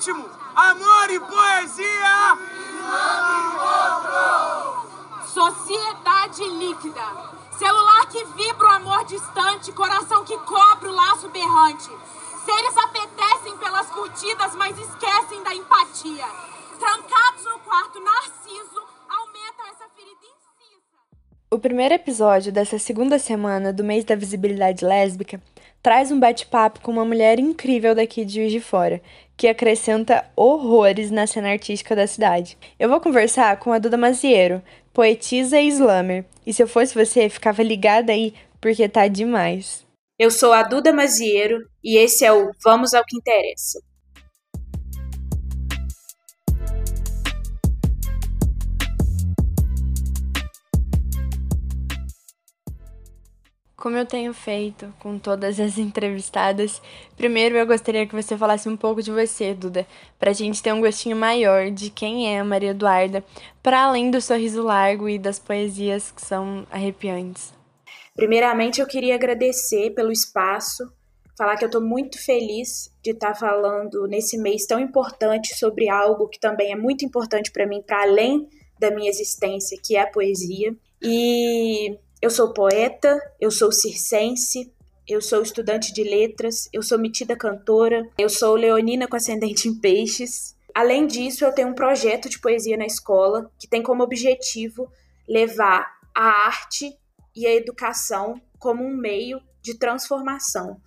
ritmo, amor e poesia. Sociedade líquida. Celular que vibra o amor distante, coração que cobre o laço berrante. Seres apetecem pelas curtidas, mas esquecem da empatia. Trancados no quarto narciso, aumentam essa ferida incisa. O primeiro episódio dessa segunda semana do mês da visibilidade lésbica traz um bate-papo com uma mulher incrível daqui de Juiz de Fora, que acrescenta horrores na cena artística da cidade. Eu vou conversar com a Duda Maziero, poetisa e slammer. E se eu fosse você, ficava ligada aí, porque tá demais. Eu sou a Duda Maziero e esse é o Vamos ao que Interessa. Como eu tenho feito com todas as entrevistadas, primeiro eu gostaria que você falasse um pouco de você, Duda, para a gente ter um gostinho maior de quem é a Maria Eduarda, para além do sorriso largo e das poesias que são arrepiantes. Primeiramente, eu queria agradecer pelo espaço, falar que eu estou muito feliz de estar tá falando nesse mês tão importante sobre algo que também é muito importante para mim, para além da minha existência, que é a poesia. E eu sou poeta, eu sou circense, eu sou estudante de letras, eu sou metida cantora, eu sou leonina com ascendente em peixes. Além disso, eu tenho um projeto de poesia na escola que tem como objetivo levar a arte e a educação como um meio de transformação.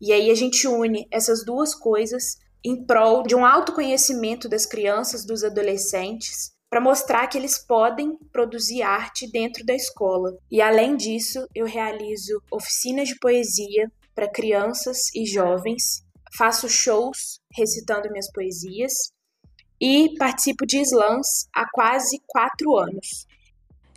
E aí a gente une essas duas coisas em prol de um autoconhecimento das crianças, dos adolescentes, para mostrar que eles podem produzir arte dentro da escola. E além disso, eu realizo oficinas de poesia para crianças e jovens, faço shows recitando minhas poesias e participo de slams há quase quatro anos.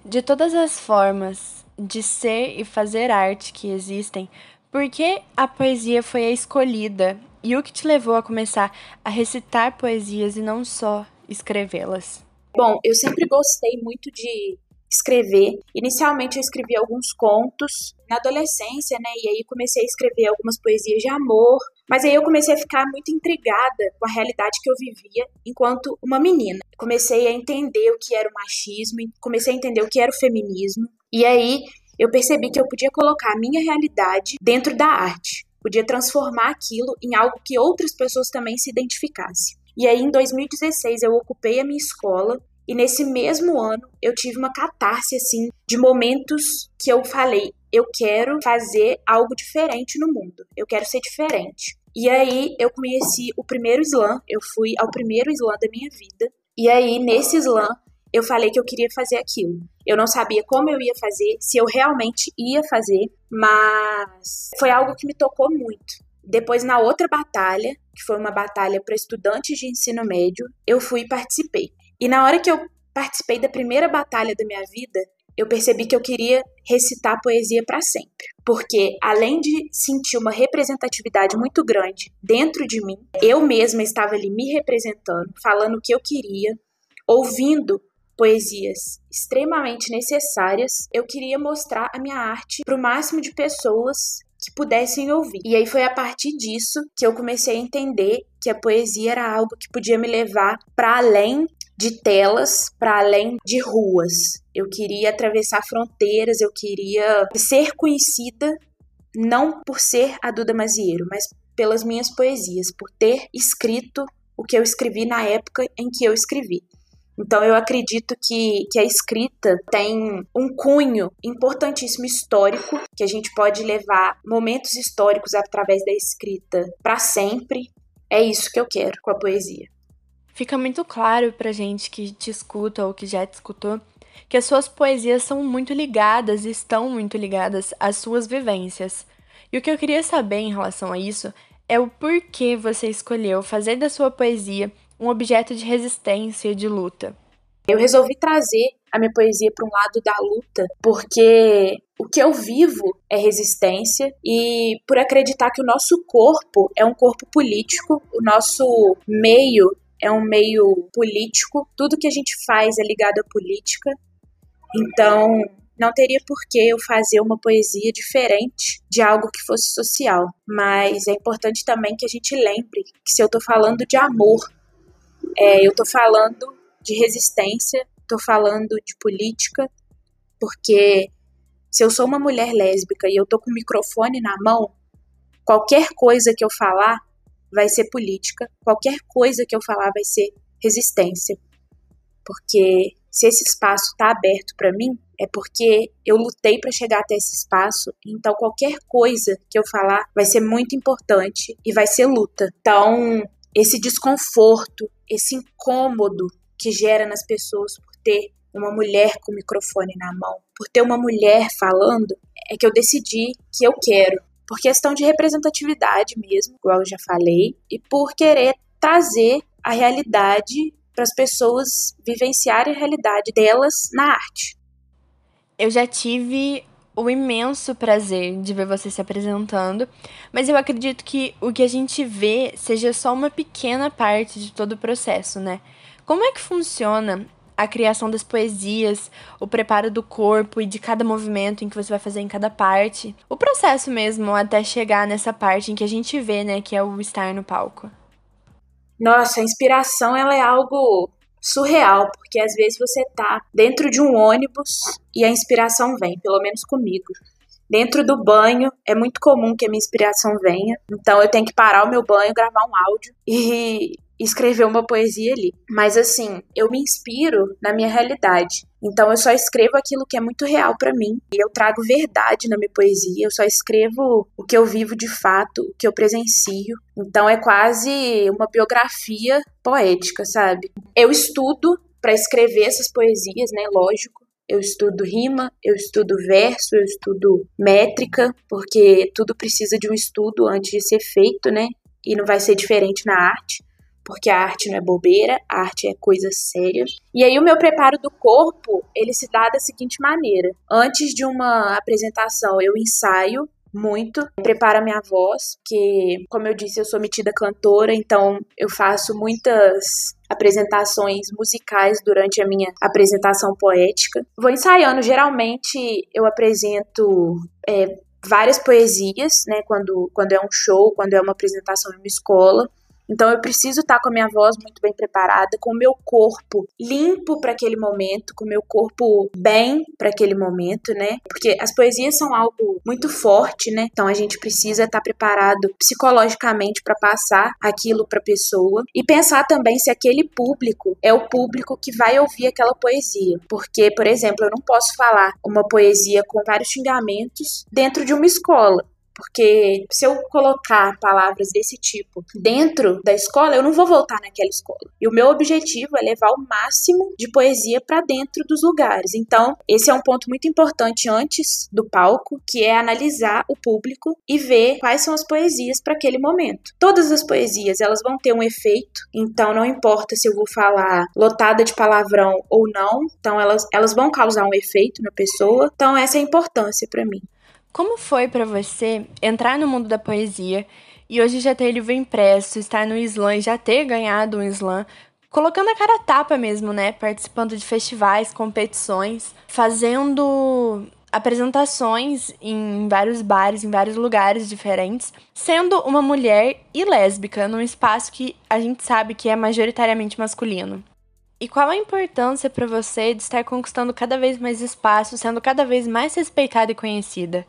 De todas as formas de ser e fazer arte que existem, por que a poesia foi a escolhida e o que te levou a começar a recitar poesias e não só escrevê-las? Bom, eu sempre gostei muito de escrever. Inicialmente eu escrevi alguns contos na adolescência, né? E aí comecei a escrever algumas poesias de amor. Mas aí eu comecei a ficar muito intrigada com a realidade que eu vivia enquanto uma menina. Comecei a entender o que era o machismo, comecei a entender o que era o feminismo. E aí eu percebi que eu podia colocar a minha realidade dentro da arte. Podia transformar aquilo em algo que outras pessoas também se identificassem. E aí, em 2016, eu ocupei a minha escola e nesse mesmo ano eu tive uma catarse assim de momentos que eu falei, eu quero fazer algo diferente no mundo. Eu quero ser diferente. E aí eu conheci o primeiro slam, eu fui ao primeiro slam da minha vida. E aí nesse slam eu falei que eu queria fazer aquilo. Eu não sabia como eu ia fazer, se eu realmente ia fazer, mas foi algo que me tocou muito. Depois, na outra batalha, que foi uma batalha para estudantes de ensino médio, eu fui e participei. E na hora que eu participei da primeira batalha da minha vida, eu percebi que eu queria recitar poesia para sempre. Porque, além de sentir uma representatividade muito grande dentro de mim, eu mesma estava ali me representando, falando o que eu queria, ouvindo poesias extremamente necessárias, eu queria mostrar a minha arte para o máximo de pessoas que pudessem ouvir. E aí foi a partir disso que eu comecei a entender que a poesia era algo que podia me levar para além de telas, para além de ruas. Eu queria atravessar fronteiras, eu queria ser conhecida não por ser a Duda Maziero, mas pelas minhas poesias, por ter escrito o que eu escrevi na época em que eu escrevi. Então eu acredito que, que a escrita tem um cunho importantíssimo histórico, que a gente pode levar momentos históricos através da escrita para sempre. É isso que eu quero com a poesia. Fica muito claro pra gente que te escuta ou que já te escutou que as suas poesias são muito ligadas e estão muito ligadas às suas vivências. E o que eu queria saber em relação a isso é o porquê você escolheu fazer da sua poesia um objeto de resistência e de luta. Eu resolvi trazer a minha poesia para um lado da luta, porque o que eu vivo é resistência e por acreditar que o nosso corpo é um corpo político, o nosso meio é um meio político, tudo que a gente faz é ligado à política. Então, não teria por que eu fazer uma poesia diferente de algo que fosse social. Mas é importante também que a gente lembre que se eu estou falando de amor, é, eu tô falando de resistência, tô falando de política, porque se eu sou uma mulher lésbica e eu tô com o microfone na mão, qualquer coisa que eu falar vai ser política, qualquer coisa que eu falar vai ser resistência. Porque se esse espaço está aberto para mim, é porque eu lutei para chegar até esse espaço, então qualquer coisa que eu falar vai ser muito importante e vai ser luta. Então, esse desconforto, esse incômodo que gera nas pessoas por ter uma mulher com o microfone na mão, por ter uma mulher falando, é que eu decidi que eu quero. Por questão de representatividade mesmo, igual eu já falei, e por querer trazer a realidade para as pessoas vivenciarem a realidade delas na arte. Eu já tive o imenso prazer de ver você se apresentando, mas eu acredito que o que a gente vê seja só uma pequena parte de todo o processo, né? Como é que funciona a criação das poesias, o preparo do corpo e de cada movimento em que você vai fazer em cada parte, o processo mesmo até chegar nessa parte em que a gente vê, né, que é o estar no palco? Nossa, a inspiração ela é algo surreal, porque às vezes você tá dentro de um ônibus e a inspiração vem, pelo menos comigo. Dentro do banho, é muito comum que a minha inspiração venha, então eu tenho que parar o meu banho, gravar um áudio e escrever uma poesia ali. Mas assim, eu me inspiro na minha realidade. Então eu só escrevo aquilo que é muito real para mim. E eu trago verdade na minha poesia. Eu só escrevo o que eu vivo de fato, o que eu presencio. Então é quase uma biografia poética, sabe? Eu estudo para escrever essas poesias, né? Lógico eu estudo rima, eu estudo verso, eu estudo métrica, porque tudo precisa de um estudo antes de ser feito, né? E não vai ser diferente na arte, porque a arte não é bobeira, a arte é coisa séria. E aí o meu preparo do corpo, ele se dá da seguinte maneira: antes de uma apresentação, eu ensaio muito, preparo a minha voz, que, como eu disse, eu sou metida cantora, então eu faço muitas apresentações musicais durante a minha apresentação poética. Vou ensaiando, geralmente eu apresento é, várias poesias, né, quando, quando é um show, quando é uma apresentação em uma escola. Então eu preciso estar com a minha voz muito bem preparada, com o meu corpo limpo para aquele momento, com o meu corpo bem para aquele momento, né? Porque as poesias são algo muito forte, né? Então a gente precisa estar preparado psicologicamente para passar aquilo para a pessoa e pensar também se aquele público é o público que vai ouvir aquela poesia. Porque, por exemplo, eu não posso falar uma poesia com vários xingamentos dentro de uma escola. Porque se eu colocar palavras desse tipo dentro da escola, eu não vou voltar naquela escola. E o meu objetivo é levar o máximo de poesia para dentro dos lugares. Então, esse é um ponto muito importante antes do palco, que é analisar o público e ver quais são as poesias para aquele momento. Todas as poesias, elas vão ter um efeito, então não importa se eu vou falar lotada de palavrão ou não, então elas, elas vão causar um efeito na pessoa. Então essa é a importância para mim. Como foi para você entrar no mundo da poesia e hoje já ter livro impresso, estar no slam e já ter ganhado um slam, colocando a cara a tapa mesmo, né? Participando de festivais, competições, fazendo apresentações em vários bares, em vários lugares diferentes, sendo uma mulher e lésbica num espaço que a gente sabe que é majoritariamente masculino. E qual a importância para você de estar conquistando cada vez mais espaço, sendo cada vez mais respeitada e conhecida?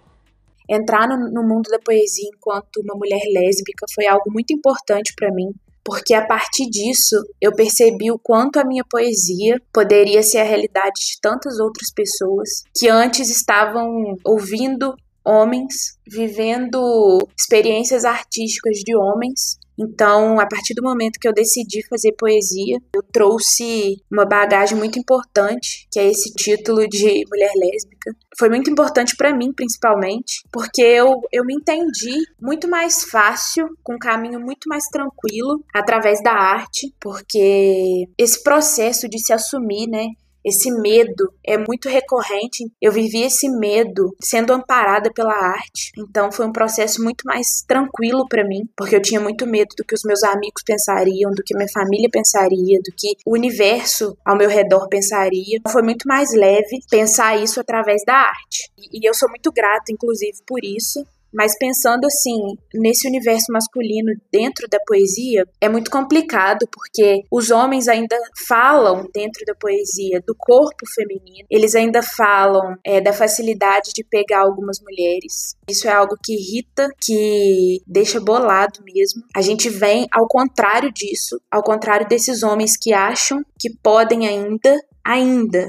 Entrar no, no mundo da poesia enquanto uma mulher lésbica foi algo muito importante para mim, porque a partir disso eu percebi o quanto a minha poesia poderia ser a realidade de tantas outras pessoas que antes estavam ouvindo homens, vivendo experiências artísticas de homens então, a partir do momento que eu decidi fazer poesia, eu trouxe uma bagagem muito importante, que é esse título de mulher lésbica. Foi muito importante para mim, principalmente, porque eu, eu me entendi muito mais fácil, com um caminho muito mais tranquilo, através da arte, porque esse processo de se assumir, né? Esse medo é muito recorrente. Eu vivi esse medo sendo amparada pela arte. Então foi um processo muito mais tranquilo para mim, porque eu tinha muito medo do que os meus amigos pensariam, do que minha família pensaria, do que o universo ao meu redor pensaria. Foi muito mais leve pensar isso através da arte. E eu sou muito grata, inclusive, por isso, Mas pensando assim, nesse universo masculino dentro da poesia, é muito complicado porque os homens ainda falam dentro da poesia do corpo feminino, eles ainda falam é, da facilidade de pegar algumas mulheres. Isso é algo que irrita, que deixa bolado mesmo. A gente vem ao contrário disso, ao contrário desses homens que acham que podem ainda, ainda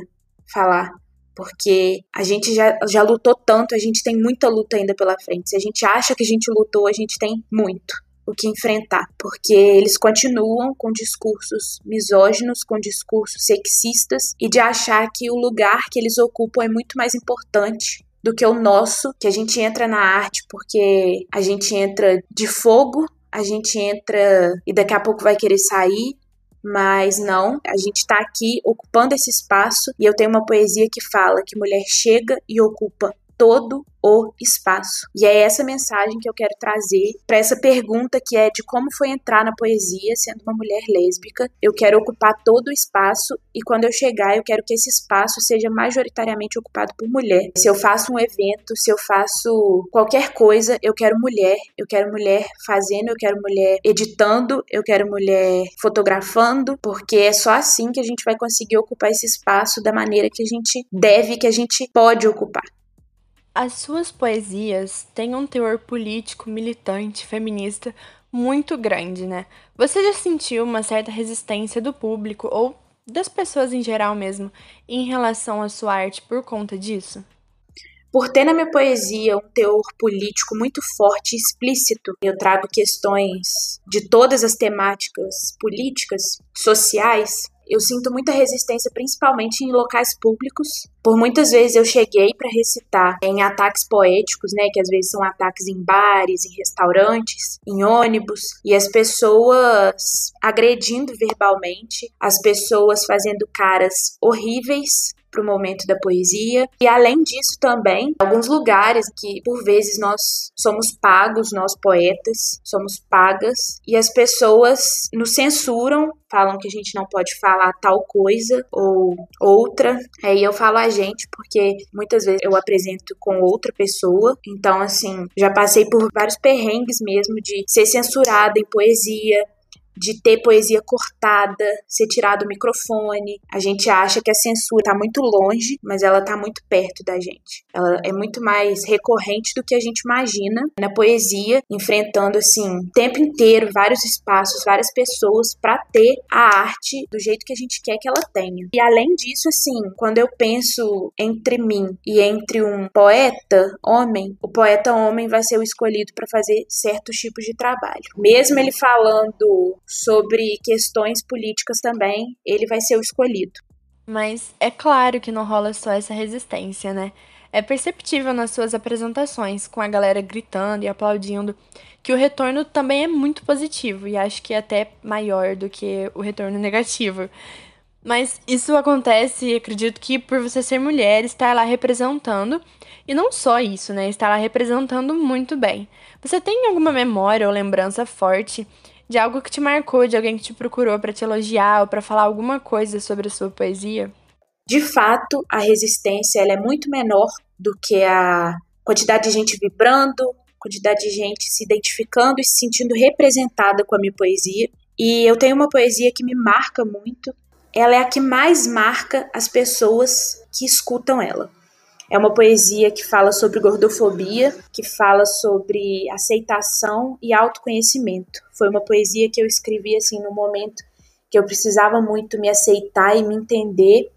falar porque a gente já, já lutou tanto, a gente tem muita luta ainda pela frente. Se a gente acha que a gente lutou, a gente tem muito o que enfrentar, porque eles continuam com discursos misóginos, com discursos sexistas e de achar que o lugar que eles ocupam é muito mais importante do que o nosso, que a gente entra na arte porque a gente entra de fogo, a gente entra e daqui a pouco vai querer sair, mas não, a gente está aqui ocupando esse espaço e eu tenho uma poesia que fala que mulher chega e ocupa todo o espaço. E é essa mensagem que eu quero trazer para essa pergunta que é de como foi entrar na poesia sendo uma mulher lésbica. Eu quero ocupar todo o espaço e quando eu chegar, eu quero que esse espaço seja majoritariamente ocupado por mulher. Se eu faço um evento, se eu faço qualquer coisa, eu quero mulher, eu quero mulher fazendo, eu quero mulher editando, eu quero mulher fotografando, porque é só assim que a gente vai conseguir ocupar esse espaço da maneira que a gente deve, que a gente pode ocupar. As suas poesias têm um teor político, militante, feminista muito grande, né? Você já sentiu uma certa resistência do público ou das pessoas em geral mesmo em relação à sua arte por conta disso? Por ter na minha poesia um teor político muito forte e explícito, eu trago questões de todas as temáticas políticas, sociais, eu sinto muita resistência, principalmente em locais públicos. Por muitas vezes eu cheguei para recitar em ataques poéticos, né, que às vezes são ataques em bares, em restaurantes, em ônibus, e as pessoas agredindo verbalmente, as pessoas fazendo caras horríveis para o momento da poesia. E além disso também, alguns lugares que por vezes nós somos pagos, nós poetas, somos pagas e as pessoas nos censuram, falam que a gente não pode falar tal coisa ou outra. Aí eu falo a gente porque muitas vezes eu apresento com outra pessoa, então assim, já passei por vários perrengues mesmo de ser censurada em poesia, de ter poesia cortada, ser tirado o microfone. A gente acha que a censura está muito longe, mas ela está muito perto da gente. Ela é muito mais recorrente do que a gente imagina na poesia, enfrentando assim o tempo inteiro vários espaços, várias pessoas para ter a arte do jeito que a gente quer que ela tenha. E além disso, assim, quando eu penso entre mim e entre um poeta homem, o poeta homem vai ser o escolhido para fazer certos tipos de trabalho. Mesmo ele falando sobre questões políticas também, ele vai ser o escolhido. Mas é claro que não rola só essa resistência, né? É perceptível nas suas apresentações, com a galera gritando e aplaudindo, que o retorno também é muito positivo e acho que é até maior do que o retorno negativo. Mas isso acontece, acredito que por você ser mulher, estar lá representando, e não só isso, né? Estar lá representando muito bem. Você tem alguma memória ou lembrança forte de algo que te marcou, de alguém que te procurou para te elogiar ou para falar alguma coisa sobre a sua poesia? De fato, a resistência ela é muito menor do que a quantidade de gente vibrando, quantidade de gente se identificando e se sentindo representada com a minha poesia. E eu tenho uma poesia que me marca muito. Ela é a que mais marca as pessoas que escutam ela. É uma poesia que fala sobre gordofobia, que fala sobre aceitação e autoconhecimento. Foi uma poesia que eu escrevi assim no momento que eu precisava muito me aceitar e me entender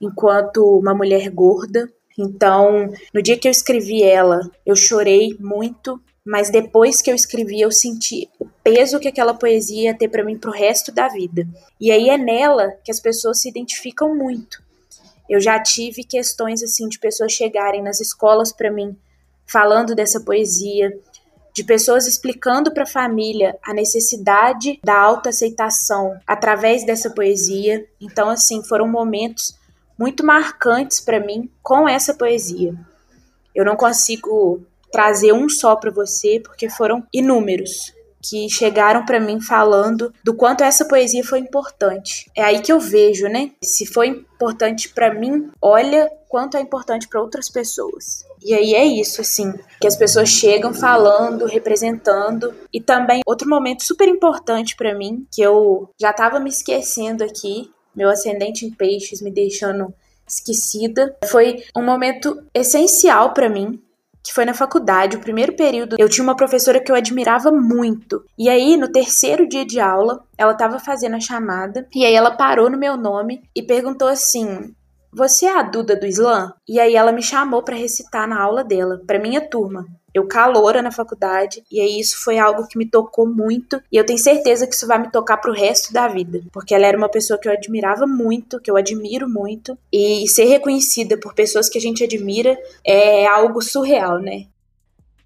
enquanto uma mulher gorda. Então, no dia que eu escrevi ela, eu chorei muito, mas depois que eu escrevi, eu senti o peso que aquela poesia ia ter para mim pro resto da vida. E aí é nela que as pessoas se identificam muito. Eu já tive questões assim de pessoas chegarem nas escolas para mim falando dessa poesia, de pessoas explicando para a família a necessidade da autoaceitação através dessa poesia. Então, assim, foram momentos muito marcantes para mim com essa poesia. Eu não consigo trazer um só para você porque foram inúmeros. Que chegaram para mim falando do quanto essa poesia foi importante. É aí que eu vejo, né? Se foi importante para mim, olha quanto é importante para outras pessoas. E aí é isso, assim, que as pessoas chegam falando, representando. E também outro momento super importante para mim, que eu já tava me esquecendo aqui, meu ascendente em peixes me deixando esquecida, foi um momento essencial para mim, que foi na faculdade, o primeiro período, eu tinha uma professora que eu admirava muito. E aí, no terceiro dia de aula, ela estava fazendo a chamada, e aí ela parou no meu nome e perguntou assim: Você é a Duda do Islã? E aí ela me chamou para recitar na aula dela, para minha turma eu caloura na faculdade, e aí isso foi algo que me tocou muito, e eu tenho certeza que isso vai me tocar pro resto da vida, porque ela era uma pessoa que eu admirava muito, que eu admiro muito, e ser reconhecida por pessoas que a gente admira é algo surreal, né?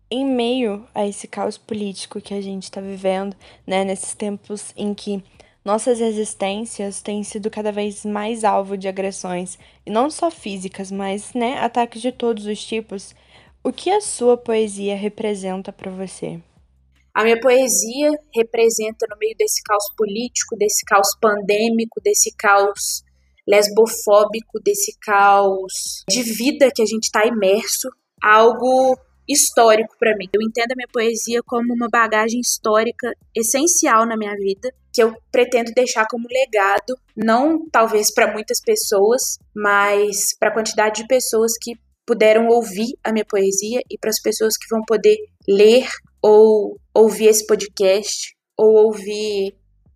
Em meio a esse caos político que a gente está vivendo, né, nesses tempos em que nossas existências têm sido cada vez mais alvo de agressões, e não só físicas, mas, né, ataques de todos os tipos, o que a sua poesia representa para você? A minha poesia representa, no meio desse caos político, desse caos pandêmico, desse caos lesbofóbico, desse caos de vida que a gente está imerso, algo histórico para mim. Eu entendo a minha poesia como uma bagagem histórica essencial na minha vida, que eu pretendo deixar como legado, não talvez para muitas pessoas, mas para a quantidade de pessoas que puderam ouvir a minha poesia e para as pessoas que vão poder ler ou ouvir esse podcast ou ouvir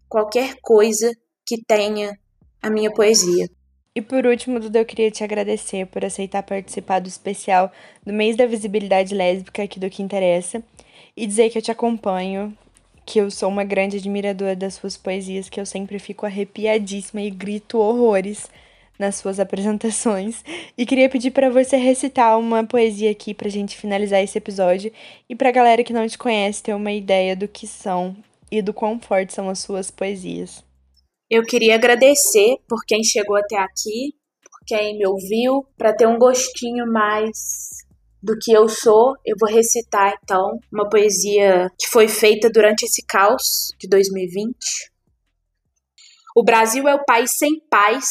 qualquer coisa que tenha a minha poesia. E por último, Duda, eu queria te agradecer por aceitar participar do especial do mês da visibilidade lésbica aqui do que interessa e dizer que eu te acompanho, que eu sou uma grande admiradora das suas poesias, que eu sempre fico arrepiadíssima e grito horrores nas suas apresentações. E queria pedir para você recitar uma poesia aqui pra gente finalizar esse episódio e pra galera que não te conhece ter uma ideia do que são e do quão fortes são as suas poesias. Eu queria agradecer por quem chegou até aqui, por quem me ouviu, para ter um gostinho mais do que eu sou, eu vou recitar então uma poesia que foi feita durante esse caos de 2020. O Brasil é o país sem paz,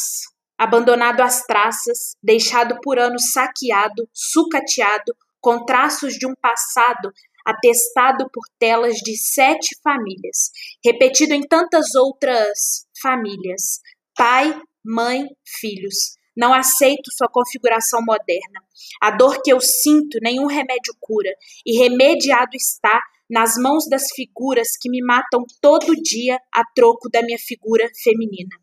abandonado às traças, deixado por anos saqueado, sucateado, com traços de um passado atestado por telas de sete famílias, repetido em tantas outras famílias: pai, mãe, filhos. Não aceito sua configuração moderna. A dor que eu sinto, nenhum remédio cura, e remediado está nas mãos das figuras que me matam todo dia a troco da minha figura feminina.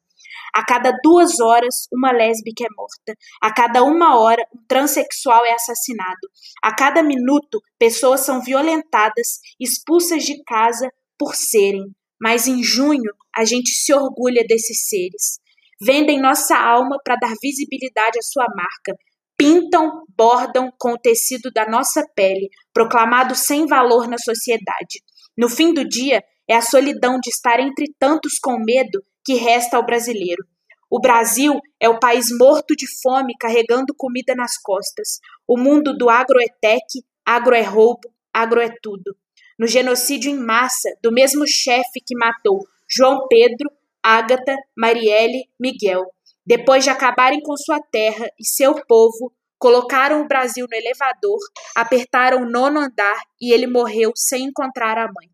A cada duas horas, uma lésbica é morta. A cada uma hora, um transexual é assassinado. A cada minuto, pessoas são violentadas, expulsas de casa por serem. Mas em junho, a gente se orgulha desses seres. Vendem nossa alma para dar visibilidade à sua marca. Pintam, bordam com o tecido da nossa pele, proclamado sem valor na sociedade. No fim do dia, é a solidão de estar entre tantos com medo que resta ao brasileiro. O Brasil é o país morto de fome carregando comida nas costas. O mundo do agro é tech, agro é roubo, agro é tudo. No genocídio em massa do mesmo chefe que matou João Pedro, Ágata, Marielle, Miguel. Depois de acabarem com sua terra e seu povo, colocaram o Brasil no elevador, apertaram o nono andar e ele morreu sem encontrar a mãe.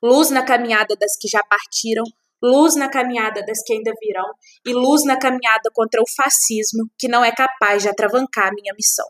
Luz na caminhada das que já partiram, luz na caminhada das que ainda virão e luz na caminhada contra o fascismo que não é capaz de atravancar minha missão.